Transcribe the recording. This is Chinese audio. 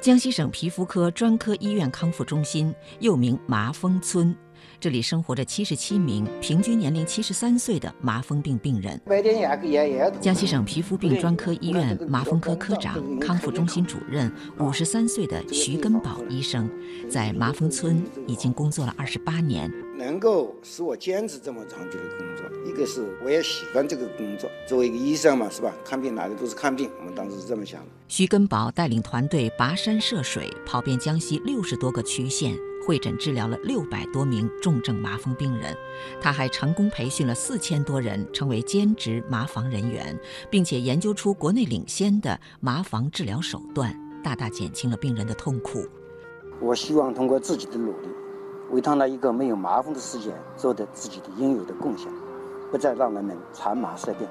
江西省皮肤科专科医院康复中心，又名麻风村。这里生活着七十七名平均年龄七十三岁的麻风病病人。江西省皮肤病专科医院麻风科科长、康复中心主任五十三岁的徐根宝医生，在麻风村已经工作了二十八年。能够使我坚持这么长久的工作，一个是我也喜欢这个工作。作为一个医生嘛，是吧？看病哪里都是看病，我们当时是这么想的。徐根宝带领团队跋山涉水，跑遍江西六十多个区县。会诊治疗了六百多名重症麻风病人，他还成功培训了四千多人成为兼职麻防人员，并且研究出国内领先的麻防治疗手段，大大减轻了病人的痛苦。我希望通过自己的努力，为他那一个没有麻风的世界做的自己的应有的贡献，不再让人们缠麻色变。